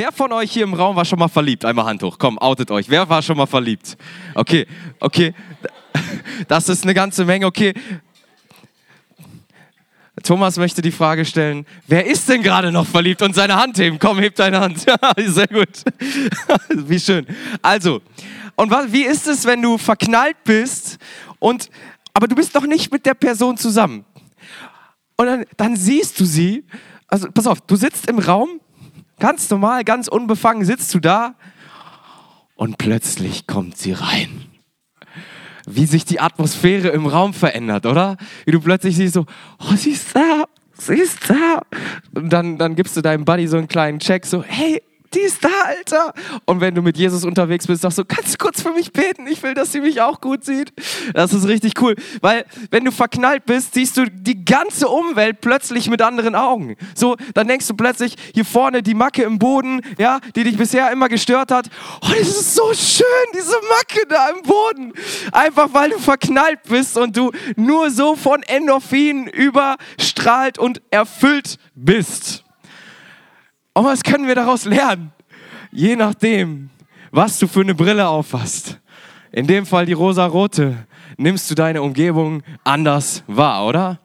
wer von euch hier im Raum war schon mal verliebt? Einmal Hand hoch, komm, outet euch. Wer war schon mal verliebt? Okay, okay, das ist eine ganze Menge, okay. Thomas möchte die Frage stellen, wer ist denn gerade noch verliebt und seine Hand heben? Komm, heb deine Hand. Sehr gut. Wie schön. Also, und wie ist es, wenn du verknallt bist und aber du bist noch nicht mit der Person zusammen? Und dann, dann siehst du sie, also pass auf, du sitzt im Raum, ganz normal, ganz unbefangen sitzt du da und plötzlich kommt sie rein wie sich die Atmosphäre im Raum verändert, oder? Wie du plötzlich siehst so, oh, sie ist da, sie ist da. Und dann, dann gibst du deinem Buddy so einen kleinen Check, so, hey, die ist da, Alter. Und wenn du mit Jesus unterwegs bist, sagst du, kannst du kurz für mich beten? Ich will, dass sie mich auch gut sieht. Das ist richtig cool. Weil, wenn du verknallt bist, siehst du die ganze Umwelt plötzlich mit anderen Augen. So, dann denkst du plötzlich, hier vorne die Macke im Boden, ja, die dich bisher immer gestört hat. Oh, das ist so schön, diese Macke da im Boden. Einfach, weil du verknallt bist und du nur so von Endorphin überstrahlt und erfüllt bist. Und was können wir daraus lernen? Je nachdem, was du für eine Brille aufhast. In dem Fall die rosa-rote. Nimmst du deine Umgebung anders wahr, oder?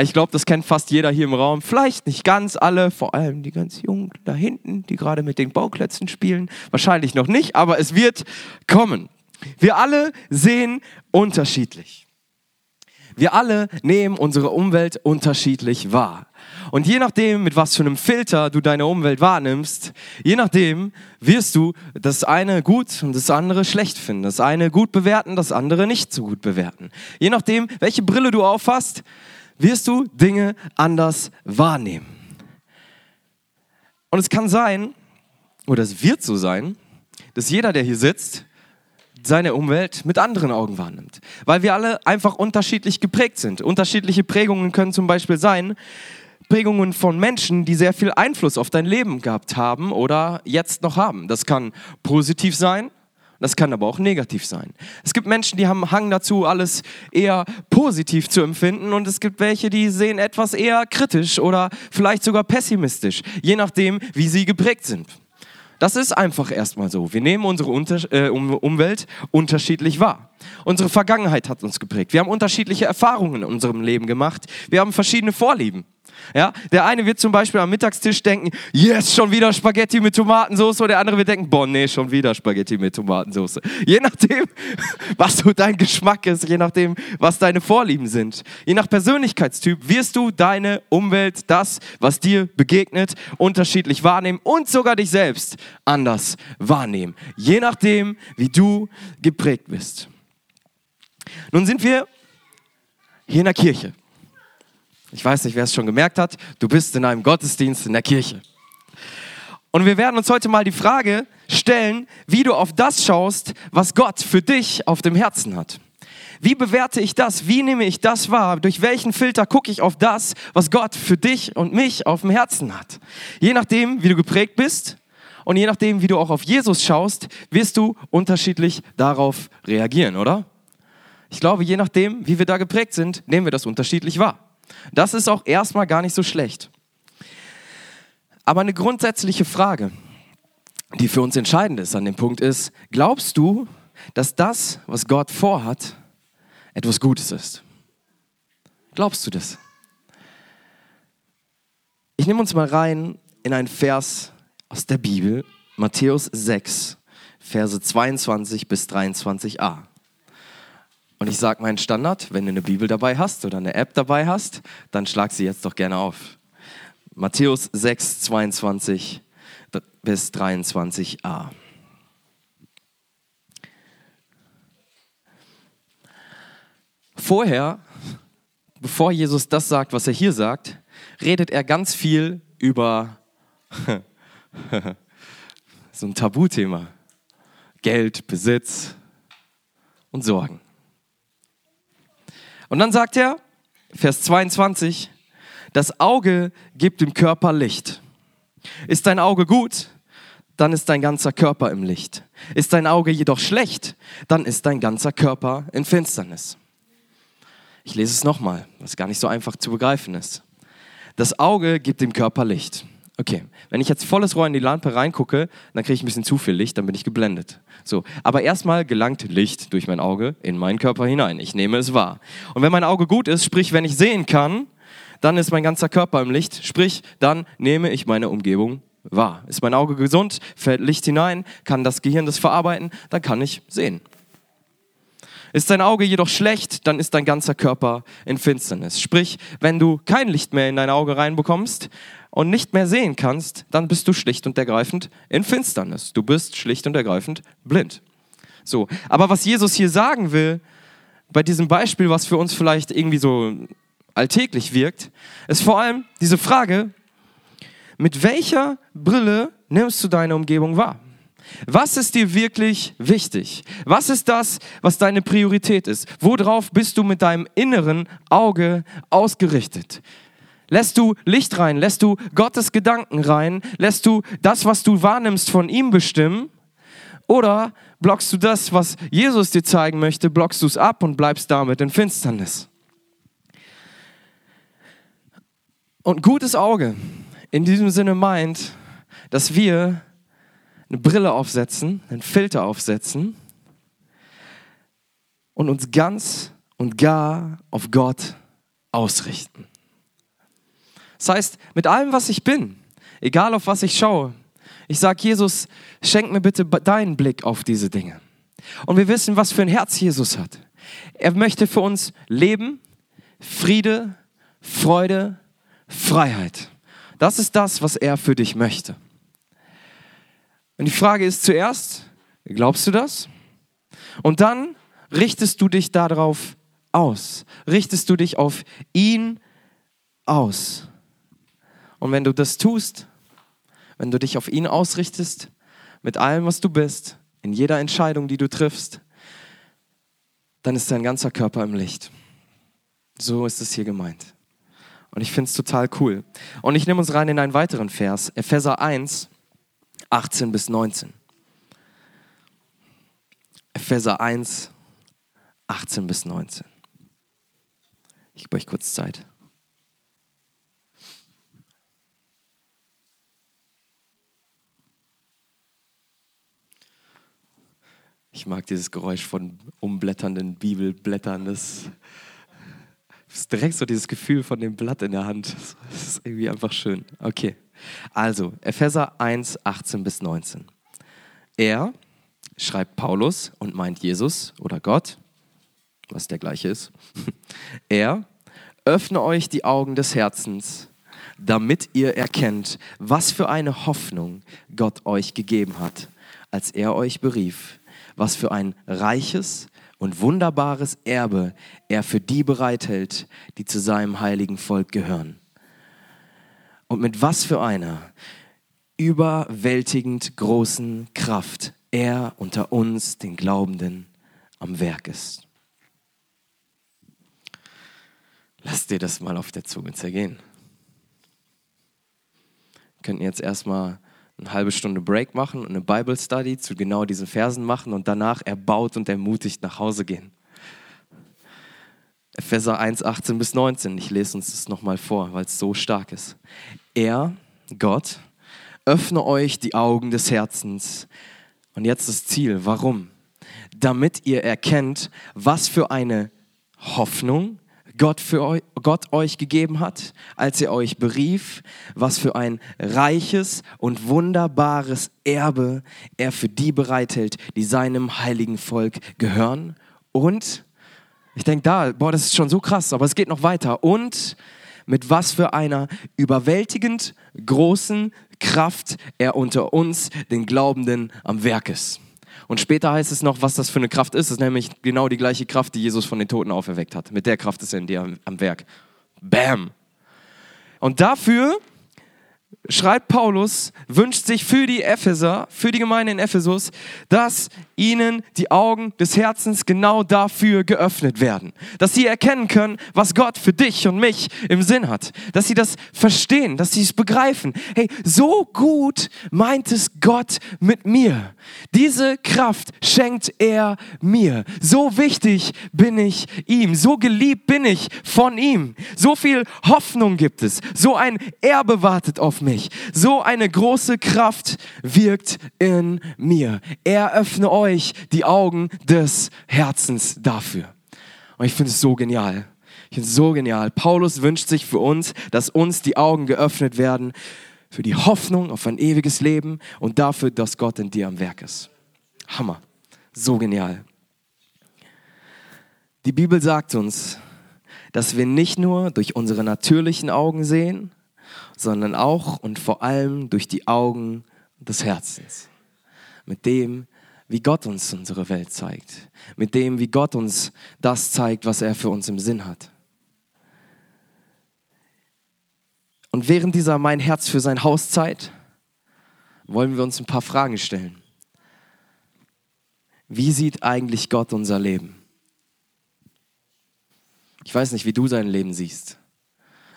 Ich glaube, das kennt fast jeder hier im Raum. Vielleicht nicht ganz alle, vor allem die ganz Jungen da hinten, die gerade mit den Bauklötzen spielen. Wahrscheinlich noch nicht, aber es wird kommen. Wir alle sehen unterschiedlich. Wir alle nehmen unsere Umwelt unterschiedlich wahr. Und je nachdem, mit was für einem Filter du deine Umwelt wahrnimmst, je nachdem wirst du das eine gut und das andere schlecht finden. Das eine gut bewerten, das andere nicht so gut bewerten. Je nachdem, welche Brille du aufhast, wirst du Dinge anders wahrnehmen. Und es kann sein, oder es wird so sein, dass jeder, der hier sitzt, seine Umwelt mit anderen Augen wahrnimmt. Weil wir alle einfach unterschiedlich geprägt sind. Unterschiedliche Prägungen können zum Beispiel sein, Prägungen von Menschen, die sehr viel Einfluss auf dein Leben gehabt haben oder jetzt noch haben. Das kann positiv sein, das kann aber auch negativ sein. Es gibt Menschen, die haben Hang dazu, alles eher positiv zu empfinden und es gibt welche, die sehen etwas eher kritisch oder vielleicht sogar pessimistisch, je nachdem, wie sie geprägt sind. Das ist einfach erstmal so. Wir nehmen unsere Unter äh, Umwelt unterschiedlich wahr. Unsere Vergangenheit hat uns geprägt. Wir haben unterschiedliche Erfahrungen in unserem Leben gemacht. Wir haben verschiedene Vorlieben. Ja, der eine wird zum Beispiel am Mittagstisch denken, yes, schon wieder Spaghetti mit Tomatensauce. Oder der andere wird denken, boah, nee, schon wieder Spaghetti mit Tomatensauce. Je nachdem, was so dein Geschmack ist, je nachdem, was deine Vorlieben sind. Je nach Persönlichkeitstyp wirst du deine Umwelt, das, was dir begegnet, unterschiedlich wahrnehmen und sogar dich selbst anders wahrnehmen. Je nachdem, wie du geprägt bist. Nun sind wir hier in der Kirche. Ich weiß nicht, wer es schon gemerkt hat. Du bist in einem Gottesdienst in der Kirche. Und wir werden uns heute mal die Frage stellen, wie du auf das schaust, was Gott für dich auf dem Herzen hat. Wie bewerte ich das? Wie nehme ich das wahr? Durch welchen Filter gucke ich auf das, was Gott für dich und mich auf dem Herzen hat? Je nachdem, wie du geprägt bist und je nachdem, wie du auch auf Jesus schaust, wirst du unterschiedlich darauf reagieren, oder? Ich glaube, je nachdem, wie wir da geprägt sind, nehmen wir das unterschiedlich wahr. Das ist auch erstmal gar nicht so schlecht. Aber eine grundsätzliche Frage, die für uns entscheidend ist an dem Punkt ist, glaubst du, dass das, was Gott vorhat, etwas Gutes ist? Glaubst du das? Ich nehme uns mal rein in einen Vers aus der Bibel, Matthäus 6, Verse 22 bis 23a. Und ich sage meinen Standard, wenn du eine Bibel dabei hast oder eine App dabei hast, dann schlag sie jetzt doch gerne auf. Matthäus 6, 22 bis 23a. Vorher, bevor Jesus das sagt, was er hier sagt, redet er ganz viel über so ein Tabuthema. Geld, Besitz und Sorgen. Und dann sagt er, Vers 22, das Auge gibt dem Körper Licht. Ist dein Auge gut, dann ist dein ganzer Körper im Licht. Ist dein Auge jedoch schlecht, dann ist dein ganzer Körper in Finsternis. Ich lese es nochmal, was gar nicht so einfach zu begreifen ist. Das Auge gibt dem Körper Licht. Okay, wenn ich jetzt volles Rohr in die Lampe reingucke, dann kriege ich ein bisschen zu viel Licht, dann bin ich geblendet. So, aber erstmal gelangt Licht durch mein Auge in meinen Körper hinein. Ich nehme es wahr. Und wenn mein Auge gut ist, sprich, wenn ich sehen kann, dann ist mein ganzer Körper im Licht, sprich, dann nehme ich meine Umgebung wahr. Ist mein Auge gesund, fällt Licht hinein, kann das Gehirn das verarbeiten, dann kann ich sehen. Ist dein Auge jedoch schlecht, dann ist dein ganzer Körper in Finsternis. Sprich, wenn du kein Licht mehr in dein Auge reinbekommst, und nicht mehr sehen kannst, dann bist du schlicht und ergreifend in Finsternis. Du bist schlicht und ergreifend blind. So, aber was Jesus hier sagen will, bei diesem Beispiel, was für uns vielleicht irgendwie so alltäglich wirkt, ist vor allem diese Frage, mit welcher Brille nimmst du deine Umgebung wahr? Was ist dir wirklich wichtig? Was ist das, was deine Priorität ist? Worauf bist du mit deinem inneren Auge ausgerichtet? Lässt du Licht rein? Lässt du Gottes Gedanken rein? Lässt du das, was du wahrnimmst, von ihm bestimmen? Oder blockst du das, was Jesus dir zeigen möchte, blockst du es ab und bleibst damit in Finsternis? Und gutes Auge in diesem Sinne meint, dass wir eine Brille aufsetzen, einen Filter aufsetzen und uns ganz und gar auf Gott ausrichten. Das heißt, mit allem, was ich bin, egal auf was ich schaue, ich sage, Jesus, schenk mir bitte deinen Blick auf diese Dinge. Und wir wissen, was für ein Herz Jesus hat. Er möchte für uns Leben, Friede, Freude, Freiheit. Das ist das, was er für dich möchte. Und die Frage ist zuerst, glaubst du das? Und dann richtest du dich darauf aus. Richtest du dich auf ihn aus. Und wenn du das tust, wenn du dich auf ihn ausrichtest, mit allem, was du bist, in jeder Entscheidung, die du triffst, dann ist dein ganzer Körper im Licht. So ist es hier gemeint. Und ich finde es total cool. Und ich nehme uns rein in einen weiteren Vers, Epheser 1, 18 bis 19. Epheser 1, 18 bis 19. Ich gebe euch kurz Zeit. Ich mag dieses Geräusch von umblätternden Bibelblättern. Das ist direkt so dieses Gefühl von dem Blatt in der Hand. Das ist irgendwie einfach schön. Okay. Also, Epheser 1, 18 bis 19. Er, schreibt Paulus und meint Jesus oder Gott, was der gleiche ist. Er, öffne euch die Augen des Herzens, damit ihr erkennt, was für eine Hoffnung Gott euch gegeben hat, als er euch berief was für ein reiches und wunderbares Erbe er für die bereithält, die zu seinem heiligen Volk gehören. Und mit was für einer überwältigend großen Kraft er unter uns, den Glaubenden, am Werk ist. Lass dir das mal auf der Zunge zergehen. Wir könnten jetzt erstmal eine halbe Stunde Break machen und eine Bible Study zu genau diesen Versen machen und danach erbaut und ermutigt nach Hause gehen. Epheser 1, 18 bis 19. Ich lese uns das nochmal vor, weil es so stark ist. Er, Gott, öffne euch die Augen des Herzens. Und jetzt das Ziel. Warum? Damit ihr erkennt, was für eine Hoffnung Gott, für euch, Gott euch gegeben hat, als er euch berief, was für ein reiches und wunderbares Erbe er für die bereithält, die seinem heiligen Volk gehören. Und, ich denke da, boah, das ist schon so krass, aber es geht noch weiter. Und mit was für einer überwältigend großen Kraft er unter uns, den Glaubenden, am Werk ist. Und später heißt es noch, was das für eine Kraft ist. Es ist nämlich genau die gleiche Kraft, die Jesus von den Toten auferweckt hat. Mit der Kraft ist er in dir am Werk. Bam. Und dafür schreibt Paulus, wünscht sich für die Epheser, für die Gemeinde in Ephesus, dass ihnen die Augen des Herzens genau dafür geöffnet werden. Dass sie erkennen können, was Gott für dich und mich im Sinn hat. Dass sie das verstehen, dass sie es begreifen. Hey, so gut meint es Gott mit mir. Diese Kraft schenkt er mir. So wichtig bin ich ihm. So geliebt bin ich von ihm. So viel Hoffnung gibt es. So ein Erbe wartet auf mich. So eine große Kraft wirkt in mir. Er öffne euch die Augen des Herzens dafür. Und ich finde es so genial. Ich finde es so genial. Paulus wünscht sich für uns, dass uns die Augen geöffnet werden für die Hoffnung auf ein ewiges Leben und dafür, dass Gott in dir am Werk ist. Hammer. So genial. Die Bibel sagt uns, dass wir nicht nur durch unsere natürlichen Augen sehen, sondern auch und vor allem durch die Augen des Herzens. Mit dem, wie Gott uns unsere Welt zeigt. Mit dem, wie Gott uns das zeigt, was er für uns im Sinn hat. Und während dieser Mein Herz für sein Haus Zeit wollen wir uns ein paar Fragen stellen. Wie sieht eigentlich Gott unser Leben? Ich weiß nicht, wie du sein Leben siehst.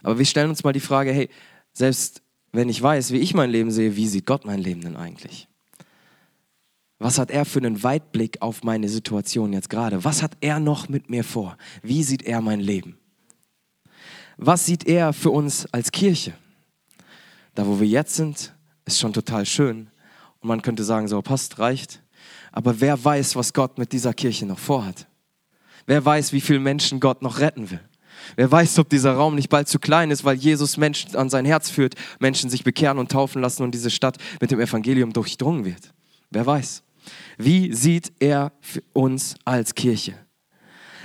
Aber wir stellen uns mal die Frage, hey, selbst wenn ich weiß, wie ich mein Leben sehe, wie sieht Gott mein Leben denn eigentlich? Was hat er für einen Weitblick auf meine Situation jetzt gerade? Was hat er noch mit mir vor? Wie sieht er mein Leben? Was sieht er für uns als Kirche? Da, wo wir jetzt sind, ist schon total schön. Und man könnte sagen, so passt, reicht. Aber wer weiß, was Gott mit dieser Kirche noch vorhat? Wer weiß, wie viele Menschen Gott noch retten will? Wer weiß, ob dieser Raum nicht bald zu klein ist, weil Jesus Menschen an sein Herz führt, Menschen sich bekehren und taufen lassen und diese Stadt mit dem Evangelium durchdrungen wird. Wer weiß. Wie sieht er uns als Kirche?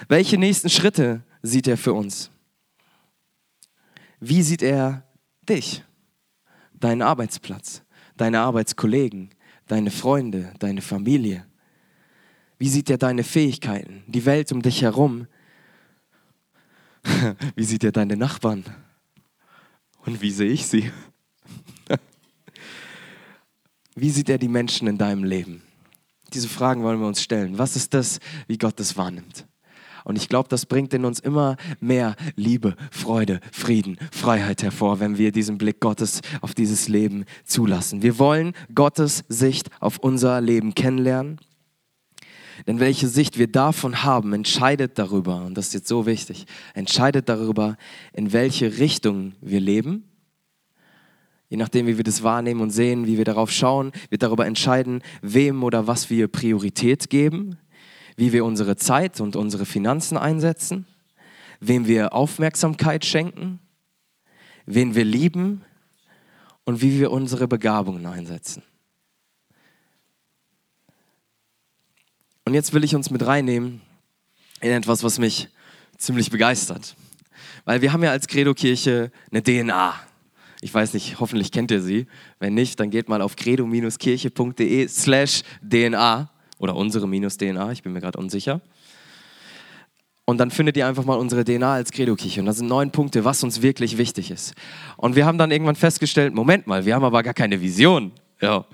Welche nächsten Schritte sieht er für uns? Wie sieht er dich, deinen Arbeitsplatz, deine Arbeitskollegen, deine Freunde, deine Familie? Wie sieht er deine Fähigkeiten, die Welt um dich herum? Wie sieht er deine Nachbarn? Und wie sehe ich sie? Wie sieht er die Menschen in deinem Leben? Diese Fragen wollen wir uns stellen. Was ist das, wie Gott es wahrnimmt? Und ich glaube, das bringt in uns immer mehr Liebe, Freude, Frieden, Freiheit hervor, wenn wir diesen Blick Gottes auf dieses Leben zulassen. Wir wollen Gottes Sicht auf unser Leben kennenlernen. Denn welche Sicht wir davon haben, entscheidet darüber, und das ist jetzt so wichtig, entscheidet darüber, in welche Richtung wir leben. Je nachdem, wie wir das wahrnehmen und sehen, wie wir darauf schauen, wird darüber entscheiden, wem oder was wir Priorität geben wie wir unsere Zeit und unsere Finanzen einsetzen, wem wir Aufmerksamkeit schenken, wen wir lieben und wie wir unsere Begabungen einsetzen. Und jetzt will ich uns mit reinnehmen in etwas, was mich ziemlich begeistert. Weil wir haben ja als Credo-Kirche eine DNA. Ich weiß nicht, hoffentlich kennt ihr sie. Wenn nicht, dann geht mal auf credo-kirche.de slash DNA oder unsere minus DNA, ich bin mir gerade unsicher. Und dann findet ihr einfach mal unsere DNA als Credo-Kirche. Und da sind neun Punkte, was uns wirklich wichtig ist. Und wir haben dann irgendwann festgestellt, Moment mal, wir haben aber gar keine Vision. Ja.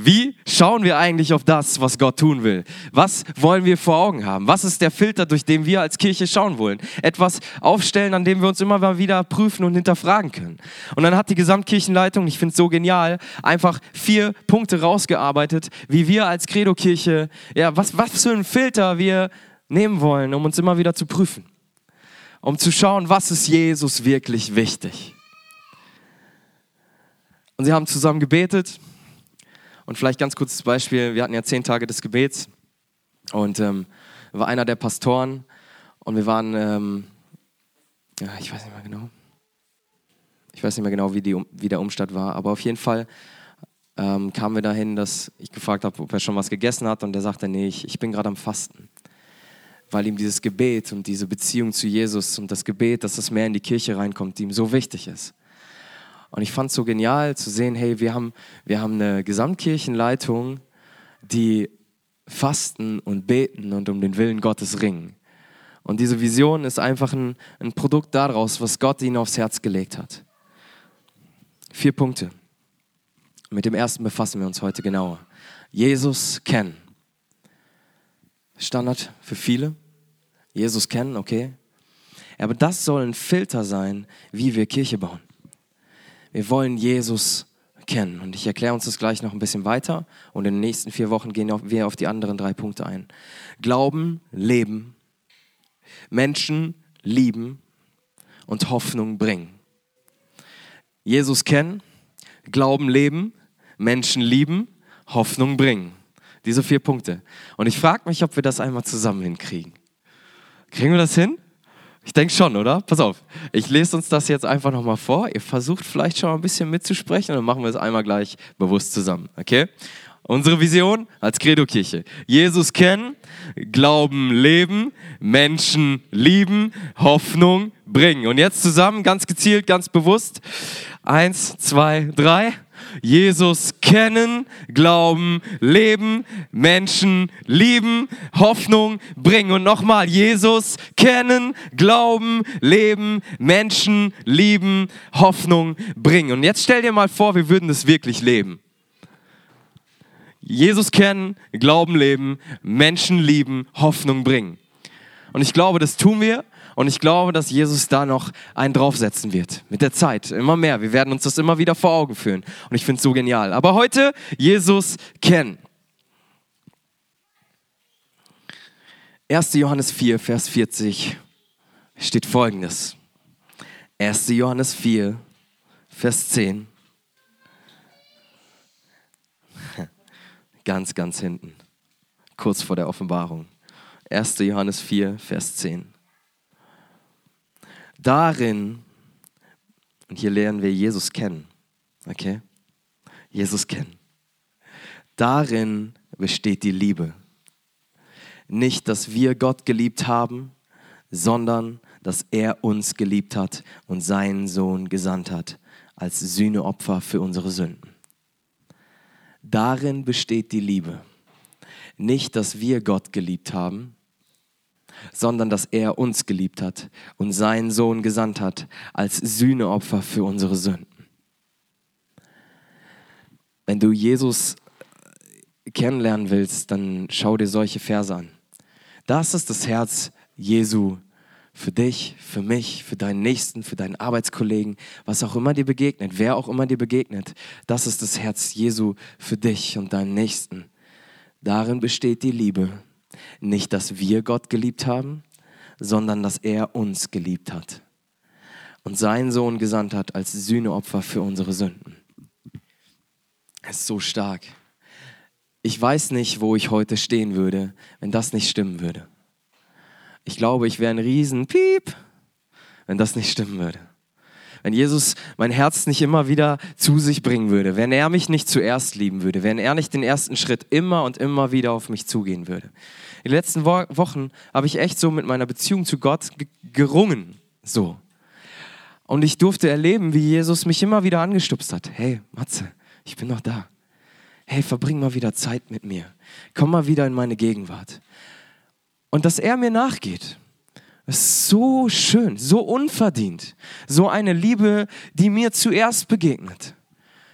Wie schauen wir eigentlich auf das, was Gott tun will? Was wollen wir vor Augen haben? Was ist der Filter, durch den wir als Kirche schauen wollen? Etwas aufstellen, an dem wir uns immer mal wieder prüfen und hinterfragen können. Und dann hat die Gesamtkirchenleitung, ich finde es so genial, einfach vier Punkte rausgearbeitet, wie wir als Credo-Kirche, ja, was, was für einen Filter wir nehmen wollen, um uns immer wieder zu prüfen. Um zu schauen, was ist Jesus wirklich wichtig. Und sie haben zusammen gebetet und vielleicht ganz kurzes Beispiel, wir hatten ja zehn Tage des Gebets und ähm, war einer der Pastoren und wir waren, ähm, ja, ich weiß nicht mehr genau, ich weiß nicht mehr genau, wie, die, wie der Umstand war, aber auf jeden Fall ähm, kamen wir dahin, dass ich gefragt habe, ob er schon was gegessen hat und er sagte, nee, ich, ich bin gerade am Fasten. Weil ihm dieses Gebet und diese Beziehung zu Jesus und das Gebet, dass das mehr in die Kirche reinkommt, ihm so wichtig ist. Und ich fand es so genial zu sehen, hey, wir haben, wir haben eine Gesamtkirchenleitung, die fasten und beten und um den Willen Gottes ringen. Und diese Vision ist einfach ein, ein Produkt daraus, was Gott ihnen aufs Herz gelegt hat. Vier Punkte. Mit dem ersten befassen wir uns heute genauer. Jesus kennen. Standard für viele. Jesus kennen, okay. Aber das soll ein Filter sein, wie wir Kirche bauen. Wir wollen Jesus kennen. Und ich erkläre uns das gleich noch ein bisschen weiter. Und in den nächsten vier Wochen gehen wir auf die anderen drei Punkte ein. Glauben, Leben, Menschen lieben und Hoffnung bringen. Jesus kennen. Glauben leben, Menschen lieben, Hoffnung bringen. Diese vier Punkte. Und ich frage mich, ob wir das einmal zusammen hinkriegen. Kriegen wir das hin? Ich denke schon, oder? Pass auf. Ich lese uns das jetzt einfach nochmal vor. Ihr versucht vielleicht schon mal ein bisschen mitzusprechen und dann machen wir es einmal gleich bewusst zusammen. Okay? Unsere Vision als Credo-Kirche. Jesus kennen, Glauben leben, Menschen lieben, Hoffnung bringen. Und jetzt zusammen, ganz gezielt, ganz bewusst. Eins, zwei, drei. Jesus kennen, glauben, leben, Menschen lieben, Hoffnung bringen. Und nochmal, Jesus kennen, glauben, leben, Menschen lieben, Hoffnung bringen. Und jetzt stell dir mal vor, wir würden das wirklich leben. Jesus kennen, Glauben leben, Menschen lieben, Hoffnung bringen. Und ich glaube, das tun wir. Und ich glaube, dass Jesus da noch einen draufsetzen wird. Mit der Zeit. Immer mehr. Wir werden uns das immer wieder vor Augen führen. Und ich finde es so genial. Aber heute Jesus kennen. 1. Johannes 4, Vers 40 steht folgendes. 1. Johannes 4, Vers 10. Ganz, ganz hinten. Kurz vor der Offenbarung. 1. Johannes 4, Vers 10. Darin, und hier lernen wir Jesus kennen, okay? Jesus kennen. Darin besteht die Liebe. Nicht, dass wir Gott geliebt haben, sondern dass er uns geliebt hat und seinen Sohn gesandt hat als Sühneopfer für unsere Sünden. Darin besteht die Liebe. Nicht, dass wir Gott geliebt haben, sondern dass er uns geliebt hat und seinen Sohn gesandt hat als Sühneopfer für unsere Sünden. Wenn du Jesus kennenlernen willst, dann schau dir solche Verse an. Das ist das Herz Jesu für dich, für mich, für deinen Nächsten, für deinen Arbeitskollegen, was auch immer dir begegnet, wer auch immer dir begegnet. Das ist das Herz Jesu für dich und deinen Nächsten. Darin besteht die Liebe. Nicht, dass wir Gott geliebt haben, sondern dass er uns geliebt hat und seinen Sohn gesandt hat als Sühneopfer für unsere Sünden. Es ist so stark. Ich weiß nicht, wo ich heute stehen würde, wenn das nicht stimmen würde. Ich glaube, ich wäre ein Riesenpiep, wenn das nicht stimmen würde. Wenn Jesus mein Herz nicht immer wieder zu sich bringen würde, wenn er mich nicht zuerst lieben würde, wenn er nicht den ersten Schritt immer und immer wieder auf mich zugehen würde. In den letzten Wochen habe ich echt so mit meiner Beziehung zu Gott gerungen. So. Und ich durfte erleben, wie Jesus mich immer wieder angestupst hat. Hey, Matze, ich bin noch da. Hey, verbring mal wieder Zeit mit mir. Komm mal wieder in meine Gegenwart und dass er mir nachgeht. So schön, so unverdient. So eine Liebe, die mir zuerst begegnet.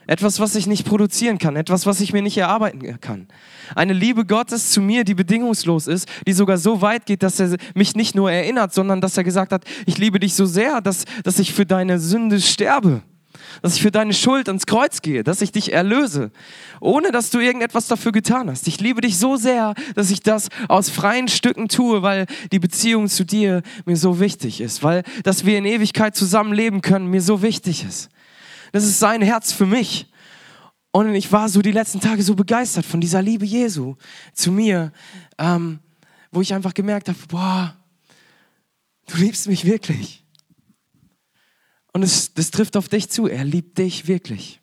Etwas, was ich nicht produzieren kann, etwas, was ich mir nicht erarbeiten kann. Eine Liebe Gottes zu mir, die bedingungslos ist, die sogar so weit geht, dass er mich nicht nur erinnert, sondern dass er gesagt hat, ich liebe dich so sehr, dass, dass ich für deine Sünde sterbe dass ich für deine Schuld ans Kreuz gehe, dass ich dich erlöse, ohne dass du irgendetwas dafür getan hast. Ich liebe dich so sehr, dass ich das aus freien Stücken tue, weil die Beziehung zu dir mir so wichtig ist, weil dass wir in Ewigkeit zusammenleben können mir so wichtig ist. Das ist sein Herz für mich. Und ich war so die letzten Tage so begeistert von dieser Liebe Jesu zu mir, ähm, wo ich einfach gemerkt habe, boah, du liebst mich wirklich. Und es, das trifft auf dich zu. Er liebt dich wirklich.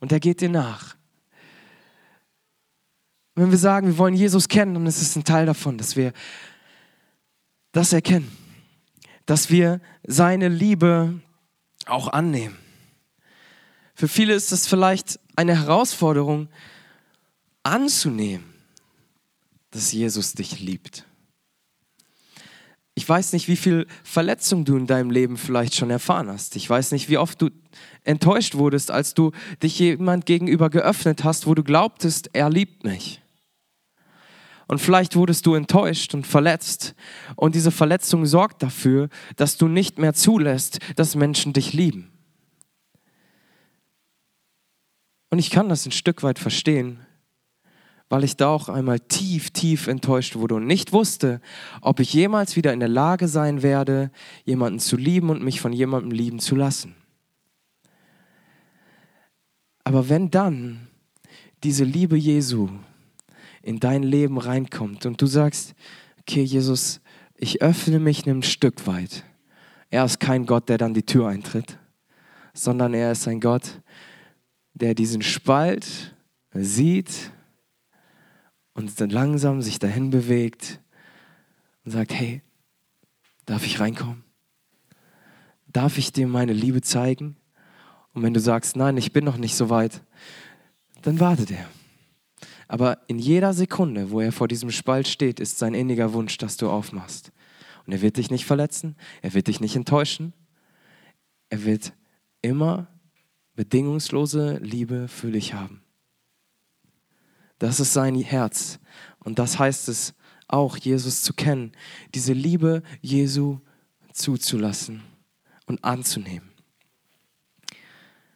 Und er geht dir nach. Wenn wir sagen, wir wollen Jesus kennen, dann ist es ein Teil davon, dass wir das erkennen. Dass wir seine Liebe auch annehmen. Für viele ist es vielleicht eine Herausforderung anzunehmen, dass Jesus dich liebt. Ich weiß nicht, wie viel Verletzung du in deinem Leben vielleicht schon erfahren hast. Ich weiß nicht, wie oft du enttäuscht wurdest, als du dich jemand gegenüber geöffnet hast, wo du glaubtest, er liebt mich. Und vielleicht wurdest du enttäuscht und verletzt. Und diese Verletzung sorgt dafür, dass du nicht mehr zulässt, dass Menschen dich lieben. Und ich kann das ein Stück weit verstehen, weil ich da auch einmal tief, tief enttäuscht wurde und nicht wusste, ob ich jemals wieder in der Lage sein werde, jemanden zu lieben und mich von jemandem lieben zu lassen. Aber wenn dann diese Liebe Jesu in dein Leben reinkommt und du sagst, okay Jesus, ich öffne mich ein Stück weit. Er ist kein Gott, der dann die Tür eintritt, sondern er ist ein Gott, der diesen Spalt sieht und dann langsam sich dahin bewegt und sagt, hey, darf ich reinkommen? Darf ich dir meine Liebe zeigen? Und wenn du sagst, nein, ich bin noch nicht so weit, dann wartet er. Aber in jeder Sekunde, wo er vor diesem Spalt steht, ist sein inniger Wunsch, dass du aufmachst. Und er wird dich nicht verletzen, er wird dich nicht enttäuschen, er wird immer bedingungslose Liebe für dich haben. Das ist sein Herz. Und das heißt es auch, Jesus zu kennen, diese Liebe Jesu zuzulassen und anzunehmen.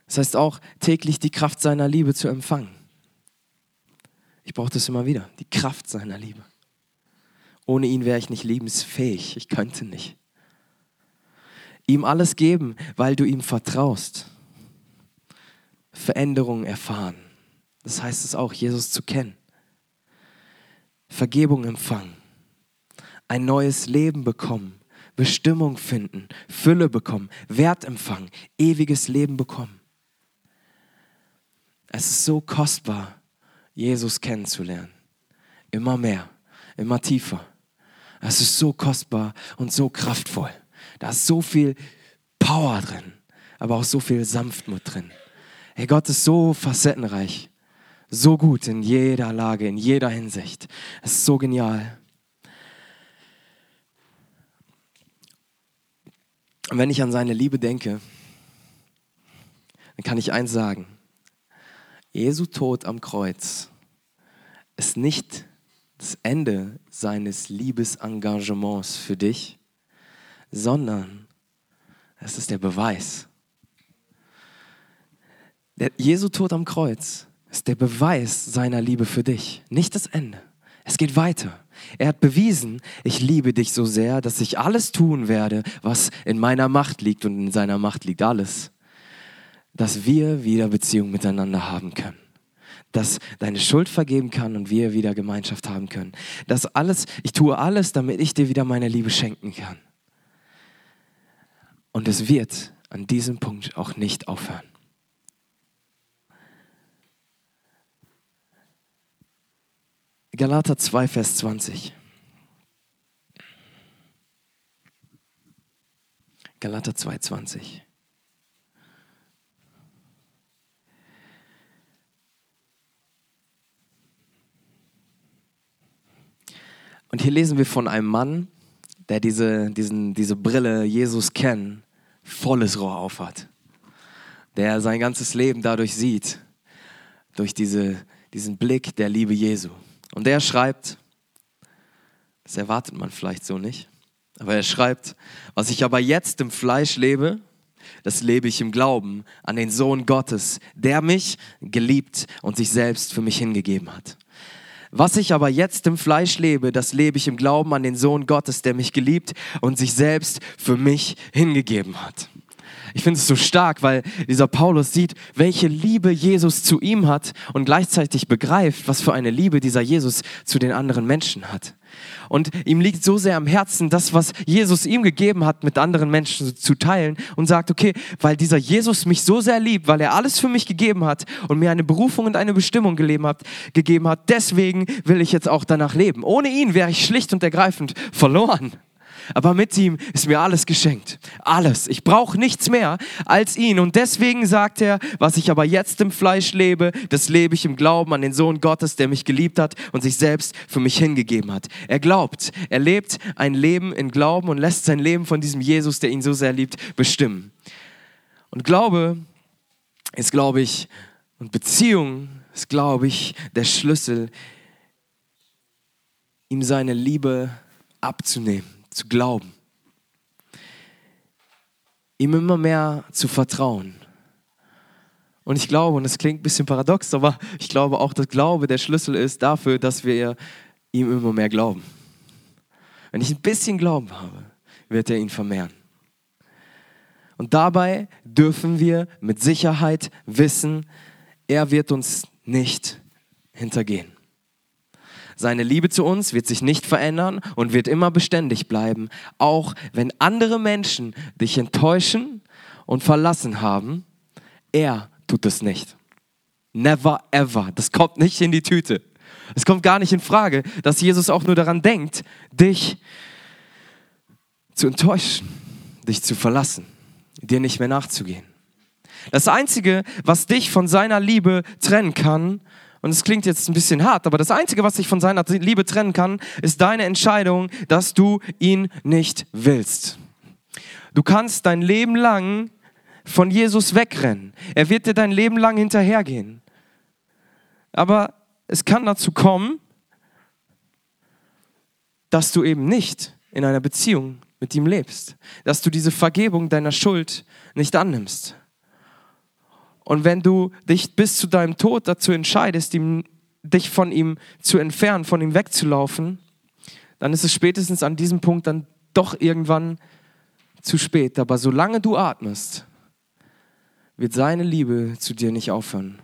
Das heißt auch, täglich die Kraft seiner Liebe zu empfangen. Ich brauche das immer wieder, die Kraft seiner Liebe. Ohne ihn wäre ich nicht lebensfähig, ich könnte nicht. Ihm alles geben, weil du ihm vertraust. Veränderungen erfahren. Das heißt es auch, Jesus zu kennen. Vergebung empfangen. Ein neues Leben bekommen. Bestimmung finden. Fülle bekommen. Wert empfangen. Ewiges Leben bekommen. Es ist so kostbar, Jesus kennenzulernen. Immer mehr, immer tiefer. Es ist so kostbar und so kraftvoll. Da ist so viel Power drin, aber auch so viel Sanftmut drin. Hey, Gott ist so facettenreich, so gut in jeder Lage, in jeder Hinsicht. Es ist so genial. Und wenn ich an seine Liebe denke, dann kann ich eins sagen. Jesu Tod am Kreuz ist nicht das Ende seines Liebesengagements für dich, sondern es ist der Beweis. Der Jesu Tod am Kreuz ist der Beweis seiner Liebe für dich, nicht das Ende. Es geht weiter. Er hat bewiesen, ich liebe dich so sehr, dass ich alles tun werde, was in meiner Macht liegt und in seiner Macht liegt alles, dass wir wieder Beziehung miteinander haben können. Dass deine Schuld vergeben kann und wir wieder Gemeinschaft haben können. Das alles, ich tue alles, damit ich dir wieder meine Liebe schenken kann. Und es wird an diesem Punkt auch nicht aufhören. Galater 2, Vers 20. Galater 2, 20. Und hier lesen wir von einem Mann, der diese, diesen, diese Brille Jesus kennen, volles Rohr aufhat. Der sein ganzes Leben dadurch sieht, durch diese, diesen Blick der Liebe Jesu. Und er schreibt, das erwartet man vielleicht so nicht, aber er schreibt, was ich aber jetzt im Fleisch lebe, das lebe ich im Glauben an den Sohn Gottes, der mich geliebt und sich selbst für mich hingegeben hat. Was ich aber jetzt im Fleisch lebe, das lebe ich im Glauben an den Sohn Gottes, der mich geliebt und sich selbst für mich hingegeben hat. Ich finde es so stark, weil dieser Paulus sieht, welche Liebe Jesus zu ihm hat und gleichzeitig begreift, was für eine Liebe dieser Jesus zu den anderen Menschen hat. Und ihm liegt so sehr am Herzen, das, was Jesus ihm gegeben hat, mit anderen Menschen zu teilen und sagt, okay, weil dieser Jesus mich so sehr liebt, weil er alles für mich gegeben hat und mir eine Berufung und eine Bestimmung gegeben hat, gegeben hat, deswegen will ich jetzt auch danach leben. Ohne ihn wäre ich schlicht und ergreifend verloren aber mit ihm ist mir alles geschenkt. Alles. Ich brauche nichts mehr als ihn. Und deswegen sagt er, was ich aber jetzt im Fleisch lebe, das lebe ich im Glauben an den Sohn Gottes, der mich geliebt hat und sich selbst für mich hingegeben hat. Er glaubt, er lebt ein Leben in Glauben und lässt sein Leben von diesem Jesus, der ihn so sehr liebt, bestimmen. Und Glaube ist, glaube ich, und Beziehung ist, glaube ich, der Schlüssel, ihm seine Liebe abzunehmen zu glauben, ihm immer mehr zu vertrauen. Und ich glaube, und das klingt ein bisschen paradox, aber ich glaube auch, dass Glaube der Schlüssel ist dafür, dass wir ihm immer mehr glauben. Wenn ich ein bisschen Glauben habe, wird er ihn vermehren. Und dabei dürfen wir mit Sicherheit wissen, er wird uns nicht hintergehen. Seine Liebe zu uns wird sich nicht verändern und wird immer beständig bleiben, auch wenn andere Menschen dich enttäuschen und verlassen haben. Er tut es nicht. Never ever. Das kommt nicht in die Tüte. Es kommt gar nicht in Frage, dass Jesus auch nur daran denkt, dich zu enttäuschen, dich zu verlassen, dir nicht mehr nachzugehen. Das Einzige, was dich von seiner Liebe trennen kann, und es klingt jetzt ein bisschen hart, aber das Einzige, was dich von seiner Liebe trennen kann, ist deine Entscheidung, dass du ihn nicht willst. Du kannst dein Leben lang von Jesus wegrennen. Er wird dir dein Leben lang hinterhergehen. Aber es kann dazu kommen, dass du eben nicht in einer Beziehung mit ihm lebst, dass du diese Vergebung deiner Schuld nicht annimmst. Und wenn du dich bis zu deinem Tod dazu entscheidest, ihm, dich von ihm zu entfernen, von ihm wegzulaufen, dann ist es spätestens an diesem Punkt dann doch irgendwann zu spät. Aber solange du atmest, wird seine Liebe zu dir nicht aufhören.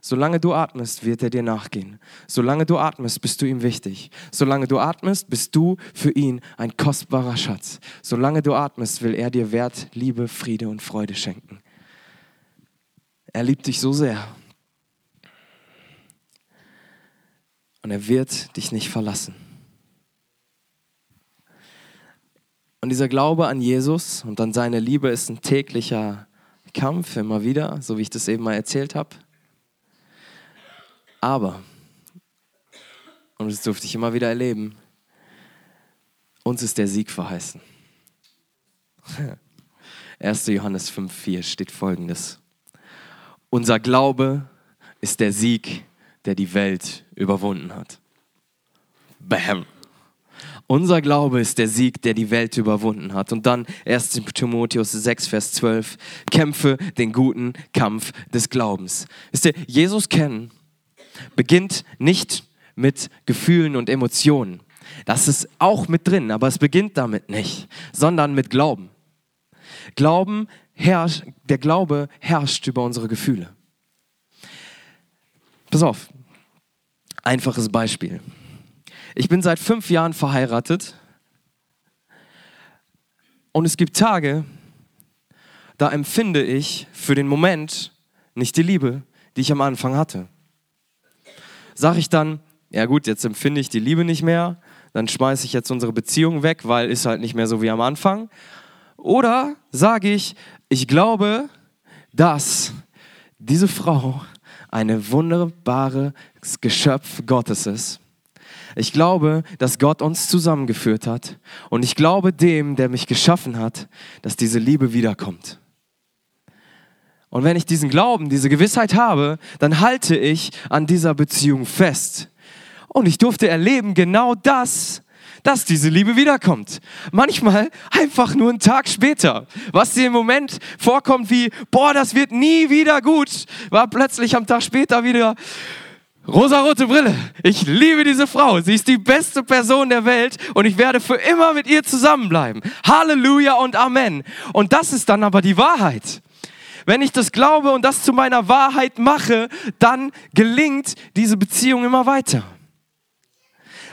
Solange du atmest, wird er dir nachgehen. Solange du atmest, bist du ihm wichtig. Solange du atmest, bist du für ihn ein kostbarer Schatz. Solange du atmest, will er dir Wert, Liebe, Friede und Freude schenken. Er liebt dich so sehr. Und er wird dich nicht verlassen. Und dieser Glaube an Jesus und an seine Liebe ist ein täglicher Kampf, immer wieder, so wie ich das eben mal erzählt habe. Aber, und das durfte ich immer wieder erleben, uns ist der Sieg verheißen. 1. Johannes 5,4 steht folgendes. Unser Glaube ist der Sieg, der die Welt überwunden hat. Bam. Unser Glaube ist der Sieg, der die Welt überwunden hat. Und dann 1. Timotheus 6, Vers 12. Kämpfe den guten Kampf des Glaubens. Wisst ihr, Jesus kennen beginnt nicht mit Gefühlen und Emotionen. Das ist auch mit drin, aber es beginnt damit nicht, sondern mit Glauben. Glauben herrscht, der Glaube herrscht über unsere Gefühle. Pass auf, einfaches Beispiel. Ich bin seit fünf Jahren verheiratet und es gibt Tage, da empfinde ich für den Moment nicht die Liebe, die ich am Anfang hatte. Sag ich dann, ja gut, jetzt empfinde ich die Liebe nicht mehr, dann schmeiße ich jetzt unsere Beziehung weg, weil ist halt nicht mehr so wie am Anfang. Oder sage ich, ich glaube, dass diese Frau eine wunderbare Geschöpf Gottes ist. Ich glaube, dass Gott uns zusammengeführt hat. Und ich glaube dem, der mich geschaffen hat, dass diese Liebe wiederkommt. Und wenn ich diesen Glauben, diese Gewissheit habe, dann halte ich an dieser Beziehung fest. Und ich durfte erleben genau das, dass diese Liebe wiederkommt. Manchmal einfach nur einen Tag später. Was dir im Moment vorkommt wie, boah, das wird nie wieder gut, war plötzlich am Tag später wieder rosarote Brille. Ich liebe diese Frau. Sie ist die beste Person der Welt und ich werde für immer mit ihr zusammenbleiben. Halleluja und Amen. Und das ist dann aber die Wahrheit. Wenn ich das glaube und das zu meiner Wahrheit mache, dann gelingt diese Beziehung immer weiter.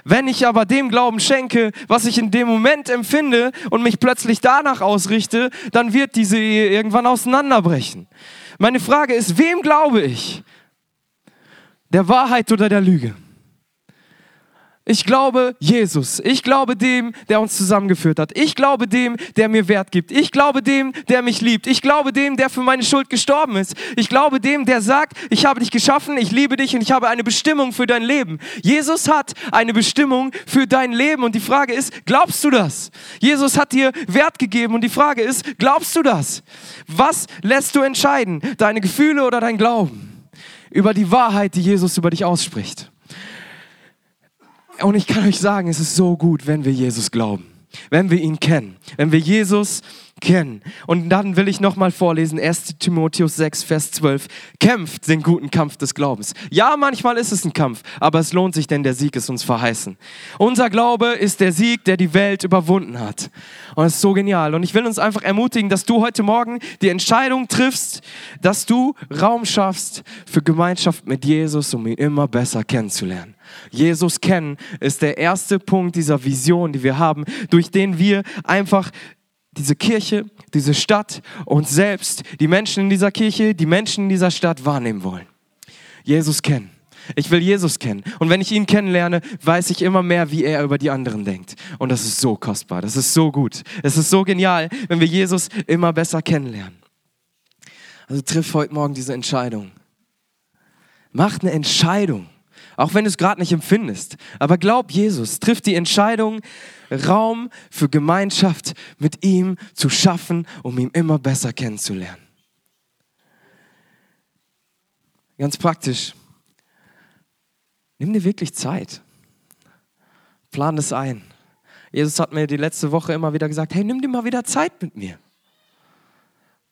Wenn ich aber dem Glauben schenke, was ich in dem Moment empfinde und mich plötzlich danach ausrichte, dann wird diese Ehe irgendwann auseinanderbrechen. Meine Frage ist, wem glaube ich? Der Wahrheit oder der Lüge? Ich glaube Jesus. Ich glaube dem, der uns zusammengeführt hat. Ich glaube dem, der mir Wert gibt. Ich glaube dem, der mich liebt. Ich glaube dem, der für meine Schuld gestorben ist. Ich glaube dem, der sagt, ich habe dich geschaffen, ich liebe dich und ich habe eine Bestimmung für dein Leben. Jesus hat eine Bestimmung für dein Leben und die Frage ist, glaubst du das? Jesus hat dir Wert gegeben und die Frage ist, glaubst du das? Was lässt du entscheiden? Deine Gefühle oder dein Glauben? Über die Wahrheit, die Jesus über dich ausspricht. Und ich kann euch sagen, es ist so gut, wenn wir Jesus glauben, wenn wir ihn kennen, wenn wir Jesus kennen. Und dann will ich nochmal vorlesen, 1 Timotheus 6, Vers 12. Kämpft den guten Kampf des Glaubens. Ja, manchmal ist es ein Kampf, aber es lohnt sich, denn der Sieg ist uns verheißen. Unser Glaube ist der Sieg, der die Welt überwunden hat. Und es ist so genial. Und ich will uns einfach ermutigen, dass du heute Morgen die Entscheidung triffst, dass du Raum schaffst für Gemeinschaft mit Jesus, um ihn immer besser kennenzulernen. Jesus kennen ist der erste Punkt dieser Vision, die wir haben, durch den wir einfach diese Kirche, diese Stadt und selbst die Menschen in dieser Kirche, die Menschen in dieser Stadt wahrnehmen wollen. Jesus kennen. Ich will Jesus kennen. Und wenn ich ihn kennenlerne, weiß ich immer mehr, wie er über die anderen denkt. Und das ist so kostbar, das ist so gut. Es ist so genial, wenn wir Jesus immer besser kennenlernen. Also triff heute Morgen diese Entscheidung. Mach eine Entscheidung, auch wenn du es gerade nicht empfindest. Aber glaub Jesus, triff die Entscheidung, Raum für Gemeinschaft mit ihm zu schaffen, um ihn immer besser kennenzulernen. Ganz praktisch. Nimm dir wirklich Zeit. Plan es ein. Jesus hat mir die letzte Woche immer wieder gesagt, hey, nimm dir mal wieder Zeit mit mir.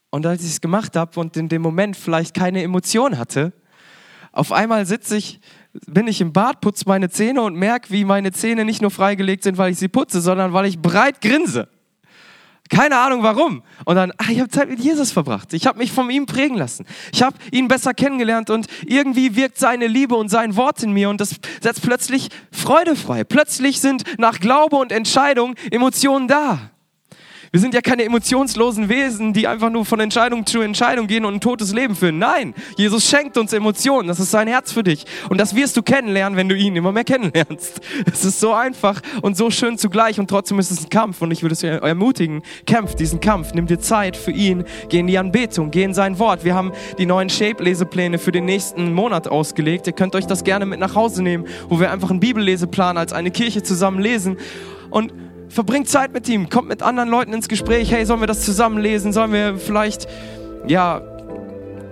Und als ich es gemacht habe und in dem Moment vielleicht keine Emotion hatte, auf einmal sitze ich bin ich im Bad, putze meine Zähne und merke, wie meine Zähne nicht nur freigelegt sind, weil ich sie putze, sondern weil ich breit grinse. Keine Ahnung warum. Und dann, ach, ich habe Zeit mit Jesus verbracht. Ich habe mich von ihm prägen lassen. Ich habe ihn besser kennengelernt und irgendwie wirkt seine Liebe und sein Wort in mir und das setzt plötzlich Freude frei. Plötzlich sind nach Glaube und Entscheidung Emotionen da. Wir sind ja keine emotionslosen Wesen, die einfach nur von Entscheidung zu Entscheidung gehen und ein totes Leben führen. Nein, Jesus schenkt uns Emotionen. Das ist sein Herz für dich. Und das wirst du kennenlernen, wenn du ihn immer mehr kennenlernst. Es ist so einfach und so schön zugleich und trotzdem ist es ein Kampf. Und ich würde es ermutigen, kämpf diesen Kampf. Nimm dir Zeit für ihn. Geh in die Anbetung. Geh in sein Wort. Wir haben die neuen Shape-Lesepläne für den nächsten Monat ausgelegt. Ihr könnt euch das gerne mit nach Hause nehmen, wo wir einfach einen Bibelleseplan als eine Kirche zusammen lesen. Und verbringt Zeit mit ihm, kommt mit anderen Leuten ins Gespräch. Hey, sollen wir das zusammen lesen? Sollen wir vielleicht, ja,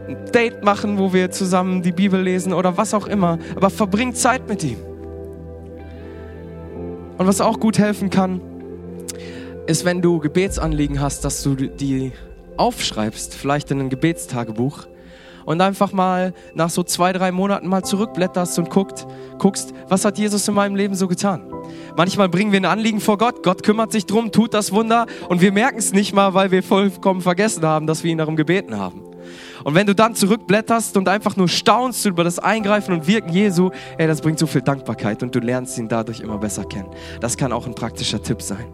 ein Date machen, wo wir zusammen die Bibel lesen oder was auch immer. Aber verbringt Zeit mit ihm. Und was auch gut helfen kann, ist, wenn du Gebetsanliegen hast, dass du die aufschreibst, vielleicht in ein Gebetstagebuch und einfach mal nach so zwei, drei Monaten mal zurückblätterst und guckt, guckst, was hat Jesus in meinem Leben so getan? Manchmal bringen wir ein Anliegen vor Gott, Gott kümmert sich drum, tut das Wunder und wir merken es nicht mal, weil wir vollkommen vergessen haben, dass wir ihn darum gebeten haben. Und wenn du dann zurückblätterst und einfach nur staunst über das Eingreifen und Wirken Jesu, ey, das bringt so viel Dankbarkeit und du lernst ihn dadurch immer besser kennen. Das kann auch ein praktischer Tipp sein.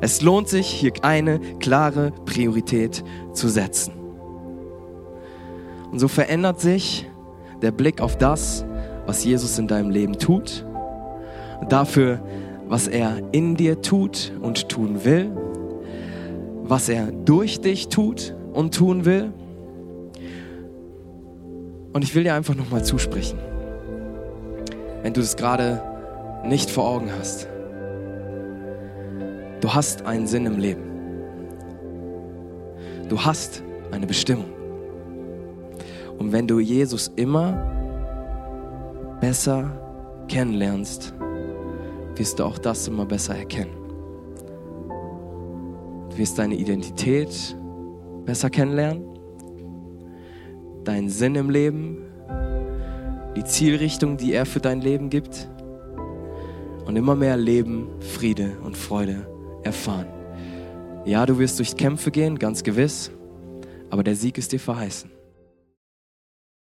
Es lohnt sich, hier eine klare Priorität zu setzen. Und so verändert sich der Blick auf das, was Jesus in deinem Leben tut, dafür, was er in dir tut und tun will, was er durch dich tut und tun will. Und ich will dir einfach nochmal zusprechen, wenn du das gerade nicht vor Augen hast. Du hast einen Sinn im Leben. Du hast eine Bestimmung. Und wenn du Jesus immer besser kennenlernst, wirst du auch das immer besser erkennen. Du wirst deine Identität besser kennenlernen, deinen Sinn im Leben, die Zielrichtung, die er für dein Leben gibt und immer mehr Leben, Friede und Freude erfahren. Ja, du wirst durch Kämpfe gehen, ganz gewiss, aber der Sieg ist dir verheißen.